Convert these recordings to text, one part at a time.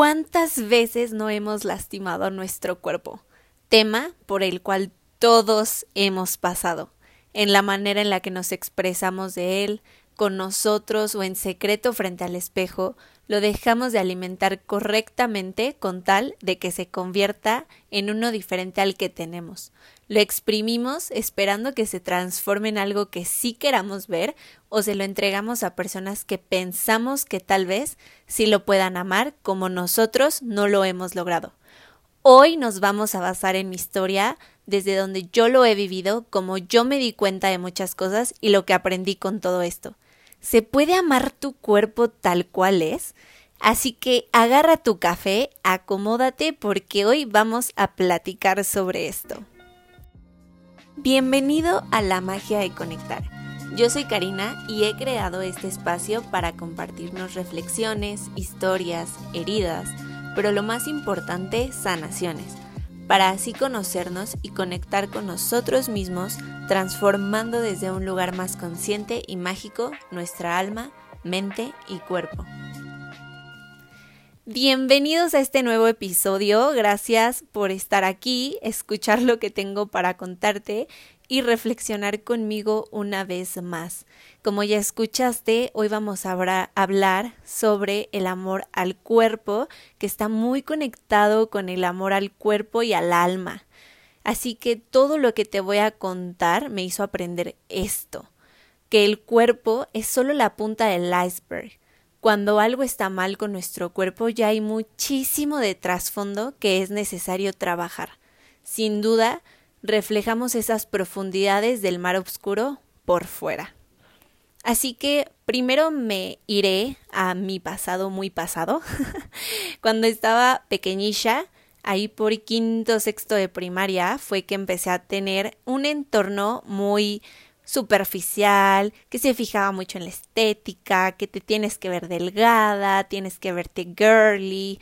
¿Cuántas veces no hemos lastimado nuestro cuerpo? Tema por el cual todos hemos pasado, en la manera en la que nos expresamos de él, con nosotros o en secreto frente al espejo, lo dejamos de alimentar correctamente con tal de que se convierta en uno diferente al que tenemos. Lo exprimimos esperando que se transforme en algo que sí queramos ver o se lo entregamos a personas que pensamos que tal vez sí lo puedan amar como nosotros no lo hemos logrado. Hoy nos vamos a basar en mi historia desde donde yo lo he vivido, como yo me di cuenta de muchas cosas y lo que aprendí con todo esto. ¿Se puede amar tu cuerpo tal cual es? Así que agarra tu café, acomódate porque hoy vamos a platicar sobre esto. Bienvenido a la magia de conectar yo soy Karina y he creado este espacio para compartirnos reflexiones, historias, heridas, pero lo más importante, sanaciones, para así conocernos y conectar con nosotros mismos, transformando desde un lugar más consciente y mágico nuestra alma, mente y cuerpo. Bienvenidos a este nuevo episodio, gracias por estar aquí, escuchar lo que tengo para contarte y reflexionar conmigo una vez más. Como ya escuchaste, hoy vamos a hablar sobre el amor al cuerpo, que está muy conectado con el amor al cuerpo y al alma. Así que todo lo que te voy a contar me hizo aprender esto, que el cuerpo es solo la punta del iceberg. Cuando algo está mal con nuestro cuerpo ya hay muchísimo de trasfondo que es necesario trabajar. Sin duda, reflejamos esas profundidades del mar oscuro por fuera. Así que primero me iré a mi pasado muy pasado. Cuando estaba pequeñilla, ahí por quinto, sexto de primaria, fue que empecé a tener un entorno muy superficial, que se fijaba mucho en la estética, que te tienes que ver delgada, tienes que verte girly.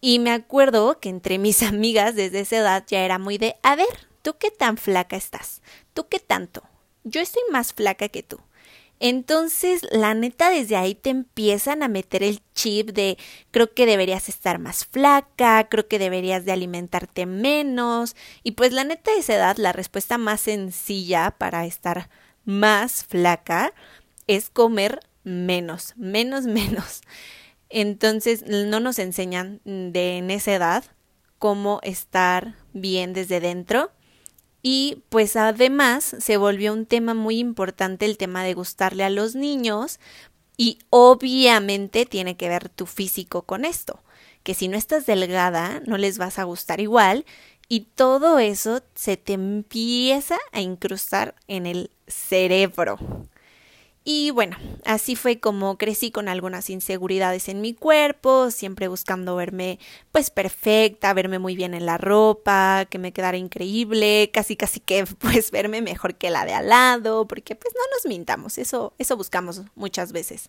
Y me acuerdo que entre mis amigas desde esa edad ya era muy de, a ver, ¿Tú qué tan flaca estás? ¿Tú qué tanto? Yo estoy más flaca que tú. Entonces, la neta, desde ahí te empiezan a meter el chip de creo que deberías estar más flaca, creo que deberías de alimentarte menos. Y pues la neta, de esa edad, la respuesta más sencilla para estar más flaca es comer menos, menos, menos. Entonces, no nos enseñan de en esa edad cómo estar bien desde dentro y pues además se volvió un tema muy importante el tema de gustarle a los niños y obviamente tiene que ver tu físico con esto, que si no estás delgada no les vas a gustar igual y todo eso se te empieza a incrustar en el cerebro. Y bueno, así fue como crecí con algunas inseguridades en mi cuerpo, siempre buscando verme pues perfecta, verme muy bien en la ropa, que me quedara increíble, casi casi que pues verme mejor que la de al lado, porque pues no nos mintamos, eso eso buscamos muchas veces.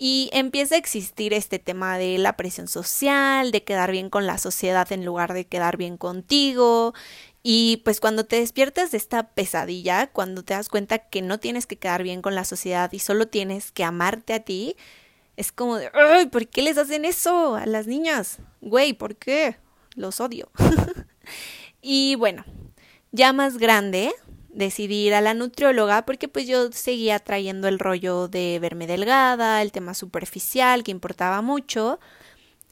Y empieza a existir este tema de la presión social, de quedar bien con la sociedad en lugar de quedar bien contigo, y pues cuando te despiertas de esta pesadilla, cuando te das cuenta que no tienes que quedar bien con la sociedad y solo tienes que amarte a ti, es como de. ¿Por qué les hacen eso a las niñas? Güey, ¿por qué? Los odio. y bueno, ya más grande, decidí ir a la nutrióloga porque pues yo seguía trayendo el rollo de verme delgada, el tema superficial que importaba mucho.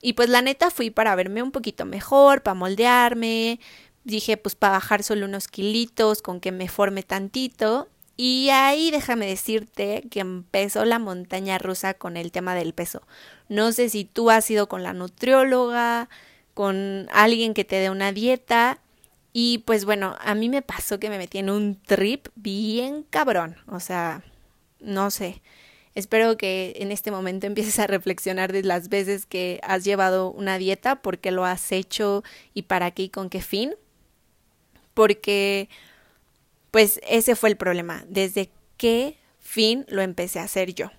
Y pues la neta fui para verme un poquito mejor, para moldearme, dije, pues para bajar solo unos kilitos, con que me forme tantito. Y ahí déjame decirte que empezó la montaña rusa con el tema del peso. No sé si tú has ido con la nutrióloga, con alguien que te dé una dieta. Y pues bueno, a mí me pasó que me metí en un trip bien cabrón. O sea, no sé. Espero que en este momento empieces a reflexionar de las veces que has llevado una dieta, por qué lo has hecho y para qué y con qué fin porque pues ese fue el problema, desde qué fin lo empecé a hacer yo.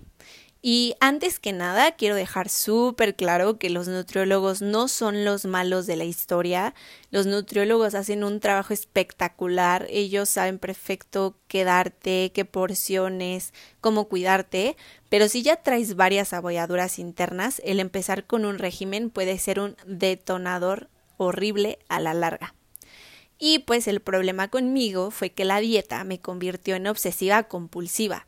Y antes que nada, quiero dejar súper claro que los nutriólogos no son los malos de la historia. Los nutriólogos hacen un trabajo espectacular. Ellos saben perfecto qué darte, qué porciones, cómo cuidarte. Pero si ya traes varias abolladuras internas, el empezar con un régimen puede ser un detonador horrible a la larga. Y pues el problema conmigo fue que la dieta me convirtió en obsesiva compulsiva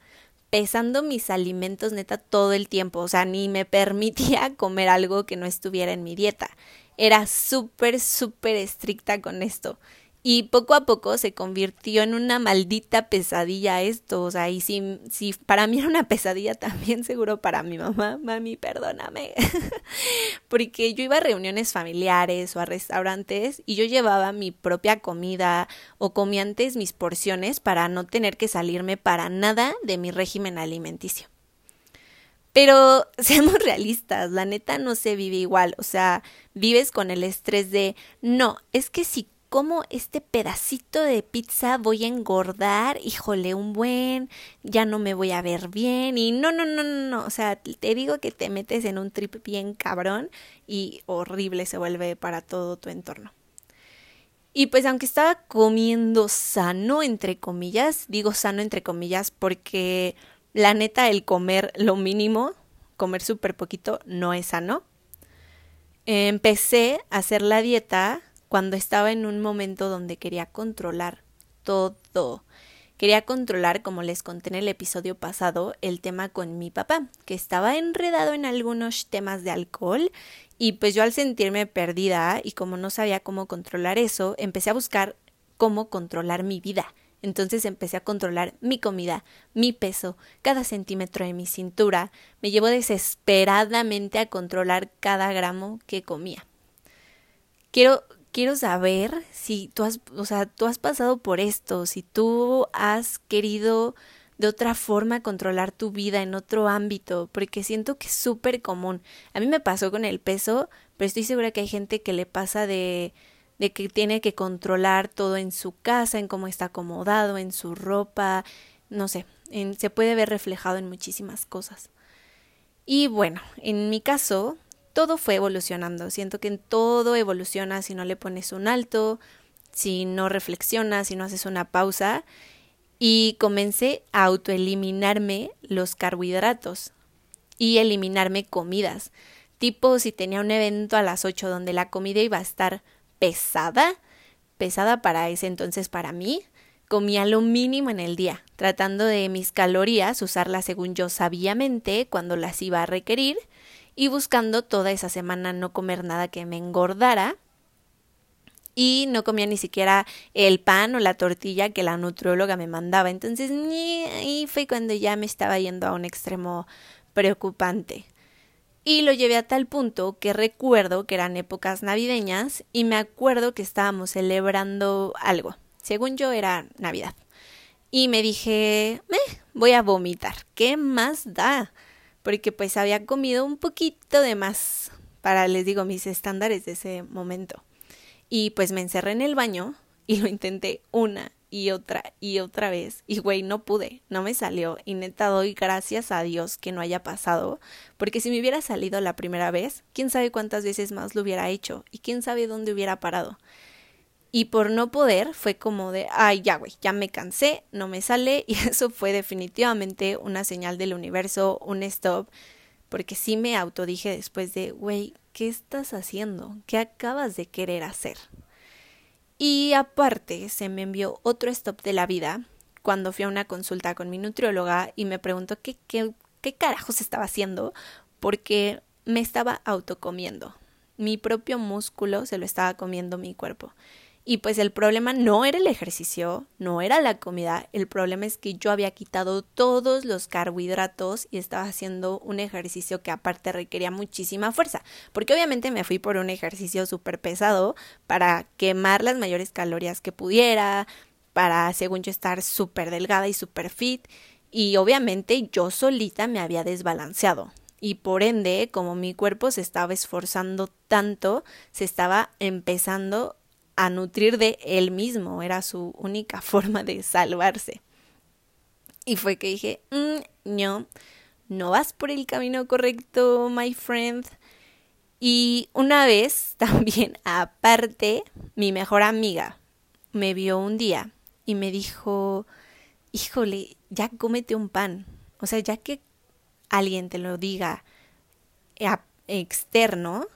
pesando mis alimentos neta todo el tiempo, o sea, ni me permitía comer algo que no estuviera en mi dieta. Era súper, súper estricta con esto. Y poco a poco se convirtió en una maldita pesadilla esto, o sea, y si, si para mí era una pesadilla, también seguro para mi mamá, mami, perdóname, porque yo iba a reuniones familiares o a restaurantes y yo llevaba mi propia comida o comía antes mis porciones para no tener que salirme para nada de mi régimen alimenticio. Pero seamos realistas, la neta no se vive igual, o sea, vives con el estrés de, no, es que si como este pedacito de pizza voy a engordar, híjole, un buen, ya no me voy a ver bien y no, no, no, no, no, o sea, te digo que te metes en un trip bien cabrón y horrible se vuelve para todo tu entorno. Y pues aunque estaba comiendo sano, entre comillas, digo sano entre comillas porque la neta el comer lo mínimo, comer súper poquito, no es sano. Empecé a hacer la dieta cuando estaba en un momento donde quería controlar todo. Quería controlar, como les conté en el episodio pasado, el tema con mi papá, que estaba enredado en algunos temas de alcohol y pues yo al sentirme perdida y como no sabía cómo controlar eso, empecé a buscar cómo controlar mi vida. Entonces empecé a controlar mi comida, mi peso, cada centímetro de mi cintura. Me llevó desesperadamente a controlar cada gramo que comía. Quiero quiero saber si tú has, o sea, tú has pasado por esto, si tú has querido de otra forma controlar tu vida en otro ámbito, porque siento que es súper común. A mí me pasó con el peso, pero estoy segura que hay gente que le pasa de de que tiene que controlar todo en su casa, en cómo está acomodado, en su ropa, no sé, se puede ver reflejado en muchísimas cosas. Y bueno, en mi caso, todo fue evolucionando. Siento que en todo evoluciona si no le pones un alto, si no reflexionas, si no haces una pausa. Y comencé a autoeliminarme los carbohidratos y eliminarme comidas. Tipo, si tenía un evento a las 8 donde la comida iba a estar pesada, pesada para ese entonces para mí, comía lo mínimo en el día, tratando de mis calorías usarlas según yo sabiamente cuando las iba a requerir y buscando toda esa semana no comer nada que me engordara y no comía ni siquiera el pan o la tortilla que la nutrióloga me mandaba. Entonces, ahí fue cuando ya me estaba yendo a un extremo preocupante. Y lo llevé a tal punto que recuerdo que eran épocas navideñas y me acuerdo que estábamos celebrando algo. Según yo era Navidad. Y me dije, voy a vomitar. ¿Qué más da? Porque pues había comido un poquito de más para, les digo, mis estándares de ese momento. Y pues me encerré en el baño y lo intenté una y otra y otra vez. Y güey, no pude, no me salió. Y neta doy gracias a Dios que no haya pasado, porque si me hubiera salido la primera vez, quién sabe cuántas veces más lo hubiera hecho y quién sabe dónde hubiera parado. Y por no poder fue como de, ay, ya, güey, ya me cansé, no me sale. Y eso fue definitivamente una señal del universo, un stop. Porque sí me autodije después de, güey, ¿qué estás haciendo? ¿Qué acabas de querer hacer? Y aparte se me envió otro stop de la vida cuando fui a una consulta con mi nutrióloga y me preguntó qué, qué, qué carajos estaba haciendo porque me estaba autocomiendo. Mi propio músculo se lo estaba comiendo mi cuerpo. Y pues el problema no era el ejercicio, no era la comida, el problema es que yo había quitado todos los carbohidratos y estaba haciendo un ejercicio que aparte requería muchísima fuerza, porque obviamente me fui por un ejercicio súper pesado para quemar las mayores calorías que pudiera, para según yo estar súper delgada y súper fit, y obviamente yo solita me había desbalanceado. Y por ende, como mi cuerpo se estaba esforzando tanto, se estaba empezando a nutrir de él mismo, era su única forma de salvarse. Y fue que dije, mm, no, no vas por el camino correcto, my friend. Y una vez también, aparte, mi mejor amiga me vio un día y me dijo, híjole, ya cómete un pan. O sea, ya que alguien te lo diga externo,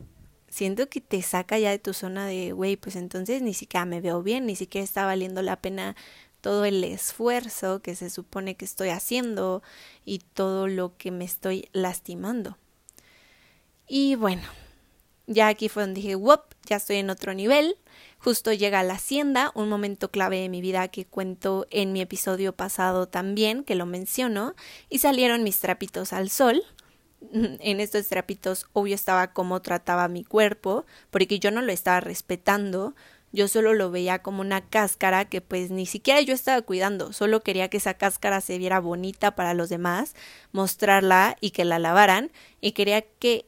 siento que te saca ya de tu zona de, güey, pues entonces ni siquiera me veo bien, ni siquiera está valiendo la pena todo el esfuerzo que se supone que estoy haciendo y todo lo que me estoy lastimando. Y bueno, ya aquí fue donde dije, wop, ya estoy en otro nivel. Justo llega la hacienda, un momento clave de mi vida que cuento en mi episodio pasado también, que lo menciono, y salieron mis trapitos al sol. En estos trapitos, obvio, estaba cómo trataba mi cuerpo, porque yo no lo estaba respetando, yo solo lo veía como una cáscara que pues ni siquiera yo estaba cuidando, solo quería que esa cáscara se viera bonita para los demás, mostrarla y que la lavaran, y quería que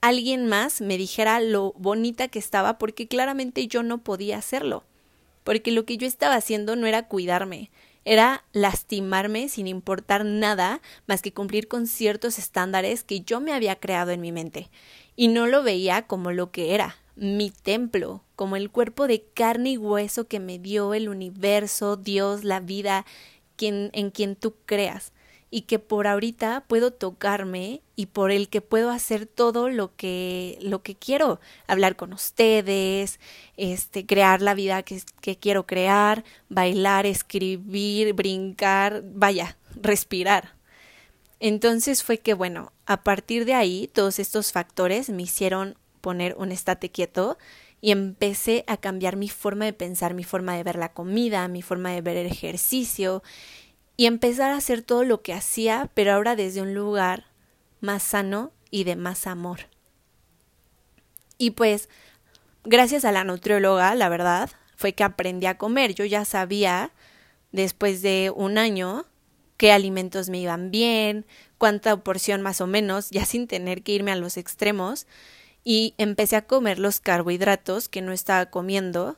alguien más me dijera lo bonita que estaba porque claramente yo no podía hacerlo, porque lo que yo estaba haciendo no era cuidarme, era lastimarme sin importar nada más que cumplir con ciertos estándares que yo me había creado en mi mente, y no lo veía como lo que era, mi templo, como el cuerpo de carne y hueso que me dio el universo, Dios, la vida, quien, en quien tú creas y que por ahorita puedo tocarme y por el que puedo hacer todo lo que lo que quiero, hablar con ustedes, este crear la vida que, que quiero crear, bailar, escribir, brincar, vaya, respirar. Entonces fue que bueno, a partir de ahí todos estos factores me hicieron poner un estate quieto y empecé a cambiar mi forma de pensar, mi forma de ver la comida, mi forma de ver el ejercicio y empezar a hacer todo lo que hacía, pero ahora desde un lugar más sano y de más amor. Y pues, gracias a la nutrióloga, la verdad, fue que aprendí a comer. Yo ya sabía, después de un año, qué alimentos me iban bien, cuánta porción más o menos, ya sin tener que irme a los extremos, y empecé a comer los carbohidratos que no estaba comiendo,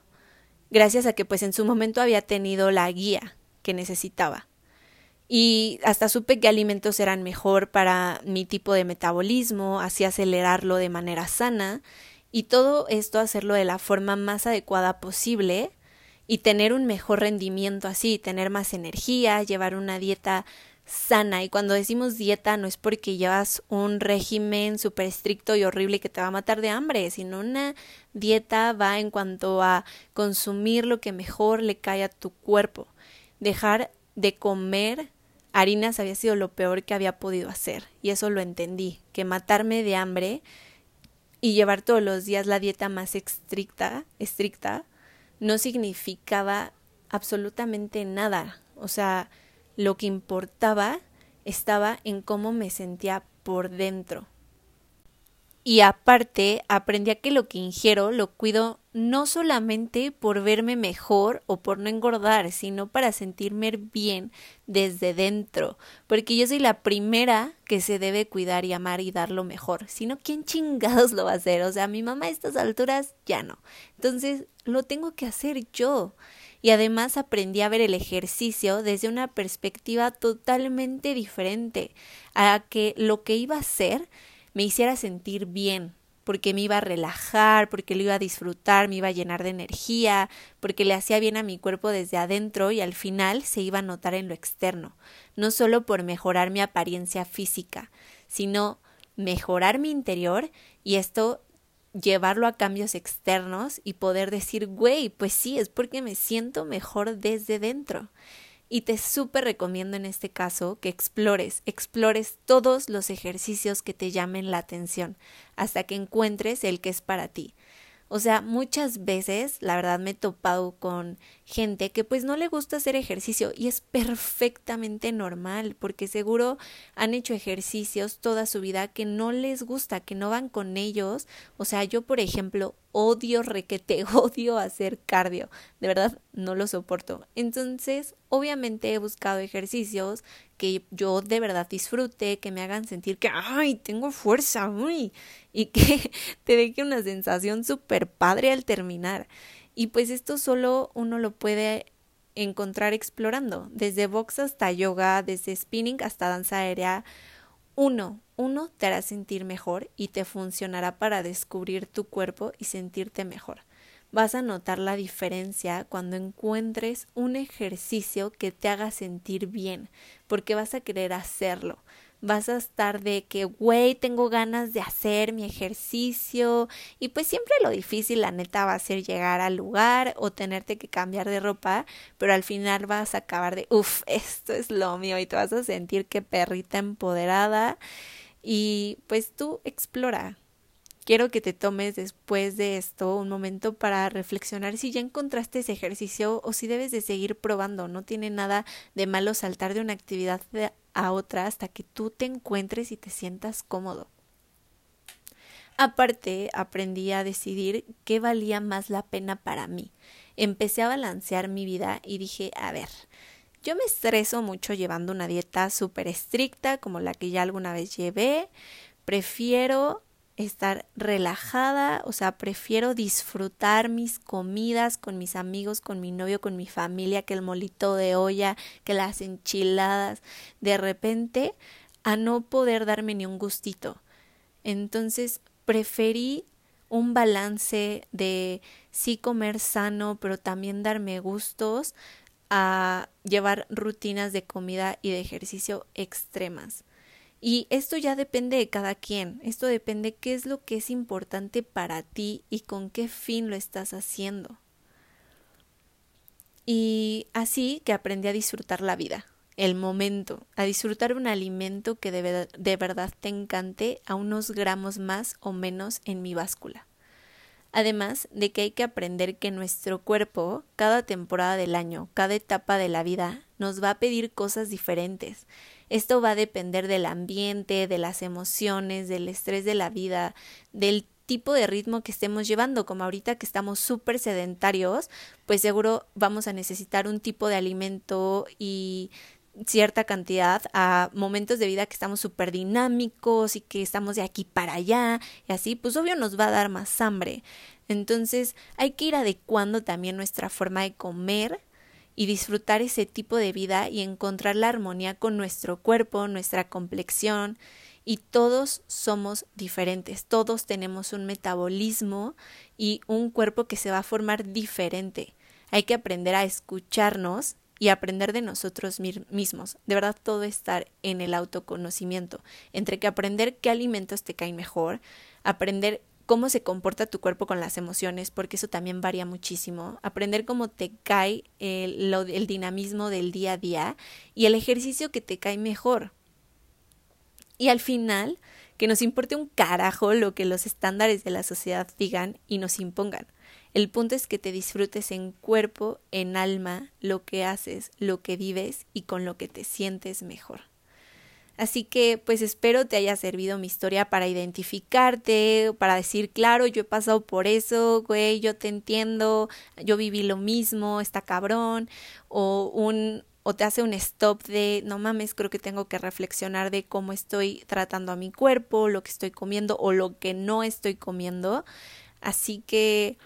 gracias a que pues en su momento había tenido la guía que necesitaba y hasta supe qué alimentos eran mejor para mi tipo de metabolismo, así acelerarlo de manera sana y todo esto hacerlo de la forma más adecuada posible y tener un mejor rendimiento así, tener más energía, llevar una dieta sana. Y cuando decimos dieta no es porque llevas un régimen súper estricto y horrible que te va a matar de hambre, sino una dieta va en cuanto a consumir lo que mejor le cae a tu cuerpo, dejar de comer harinas había sido lo peor que había podido hacer, y eso lo entendí, que matarme de hambre y llevar todos los días la dieta más estricta, estricta, no significaba absolutamente nada. O sea, lo que importaba estaba en cómo me sentía por dentro. Y aparte, aprendí a que lo que ingiero lo cuido no solamente por verme mejor o por no engordar, sino para sentirme bien desde dentro, porque yo soy la primera que se debe cuidar y amar y dar lo mejor, sino quién chingados lo va a hacer, o sea, mi mamá a estas alturas ya no. Entonces, lo tengo que hacer yo. Y además aprendí a ver el ejercicio desde una perspectiva totalmente diferente, a que lo que iba a hacer me hiciera sentir bien, porque me iba a relajar, porque lo iba a disfrutar, me iba a llenar de energía, porque le hacía bien a mi cuerpo desde adentro y al final se iba a notar en lo externo, no solo por mejorar mi apariencia física, sino mejorar mi interior y esto llevarlo a cambios externos y poder decir, güey, pues sí, es porque me siento mejor desde dentro. Y te súper recomiendo en este caso que explores, explores todos los ejercicios que te llamen la atención hasta que encuentres el que es para ti. O sea, muchas veces, la verdad, me he topado con gente que pues no le gusta hacer ejercicio y es perfectamente normal porque seguro han hecho ejercicios toda su vida que no les gusta, que no van con ellos. O sea, yo, por ejemplo, odio requete, odio hacer cardio. De verdad, no lo soporto. Entonces, obviamente he buscado ejercicios que yo de verdad disfrute, que me hagan sentir que, ay, tengo fuerza, uy, y que te deje una sensación súper padre al terminar. Y pues esto solo uno lo puede encontrar explorando, desde box hasta yoga, desde spinning hasta danza aérea uno, uno te hará sentir mejor y te funcionará para descubrir tu cuerpo y sentirte mejor. Vas a notar la diferencia cuando encuentres un ejercicio que te haga sentir bien, porque vas a querer hacerlo vas a estar de que, güey, tengo ganas de hacer mi ejercicio y pues siempre lo difícil, la neta, va a ser llegar al lugar o tenerte que cambiar de ropa, pero al final vas a acabar de, uff, esto es lo mío y te vas a sentir que perrita empoderada y pues tú explora. Quiero que te tomes después de esto un momento para reflexionar si ya encontraste ese ejercicio o si debes de seguir probando. No tiene nada de malo saltar de una actividad a otra hasta que tú te encuentres y te sientas cómodo. Aparte, aprendí a decidir qué valía más la pena para mí. Empecé a balancear mi vida y dije, a ver, yo me estreso mucho llevando una dieta súper estricta como la que ya alguna vez llevé. Prefiero estar relajada, o sea, prefiero disfrutar mis comidas con mis amigos, con mi novio, con mi familia, que el molito de olla, que las enchiladas, de repente, a no poder darme ni un gustito. Entonces, preferí un balance de sí comer sano, pero también darme gustos a llevar rutinas de comida y de ejercicio extremas. Y esto ya depende de cada quien, esto depende qué es lo que es importante para ti y con qué fin lo estás haciendo. Y así que aprendí a disfrutar la vida, el momento, a disfrutar un alimento que de, de verdad te encante a unos gramos más o menos en mi báscula. Además de que hay que aprender que nuestro cuerpo, cada temporada del año, cada etapa de la vida, nos va a pedir cosas diferentes esto va a depender del ambiente, de las emociones, del estrés de la vida, del tipo de ritmo que estemos llevando, como ahorita que estamos súper sedentarios, pues seguro vamos a necesitar un tipo de alimento y cierta cantidad a momentos de vida que estamos súper dinámicos y que estamos de aquí para allá y así, pues obvio nos va a dar más hambre. Entonces hay que ir adecuando también nuestra forma de comer y disfrutar ese tipo de vida y encontrar la armonía con nuestro cuerpo, nuestra complexión. Y todos somos diferentes, todos tenemos un metabolismo y un cuerpo que se va a formar diferente. Hay que aprender a escucharnos y aprender de nosotros mismos. De verdad, todo estar en el autoconocimiento, entre que aprender qué alimentos te caen mejor, aprender cómo se comporta tu cuerpo con las emociones, porque eso también varía muchísimo. Aprender cómo te cae el, el dinamismo del día a día y el ejercicio que te cae mejor. Y al final, que nos importe un carajo lo que los estándares de la sociedad digan y nos impongan. El punto es que te disfrutes en cuerpo, en alma, lo que haces, lo que vives y con lo que te sientes mejor. Así que pues espero te haya servido mi historia para identificarte, para decir, claro, yo he pasado por eso, güey, yo te entiendo, yo viví lo mismo, está cabrón, o un o te hace un stop de, no mames, creo que tengo que reflexionar de cómo estoy tratando a mi cuerpo, lo que estoy comiendo o lo que no estoy comiendo. Así que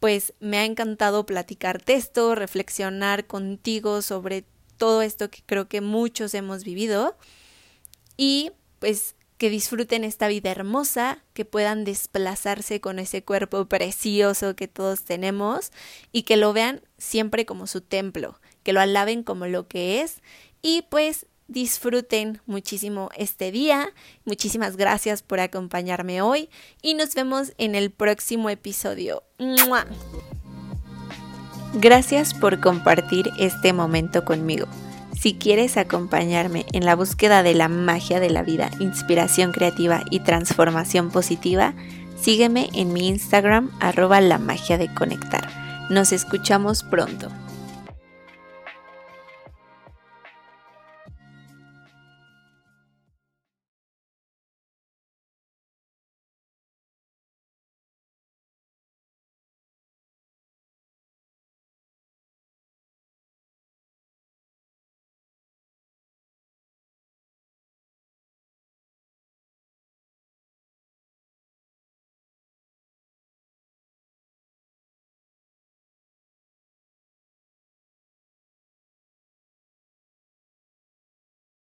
pues me ha encantado platicarte esto, reflexionar contigo sobre todo esto que creo que muchos hemos vivido y pues que disfruten esta vida hermosa, que puedan desplazarse con ese cuerpo precioso que todos tenemos y que lo vean siempre como su templo, que lo alaben como lo que es y pues disfruten muchísimo este día. Muchísimas gracias por acompañarme hoy y nos vemos en el próximo episodio. Gracias por compartir este momento conmigo. Si quieres acompañarme en la búsqueda de la magia de la vida, inspiración creativa y transformación positiva, sígueme en mi Instagram arroba la magia de conectar. Nos escuchamos pronto.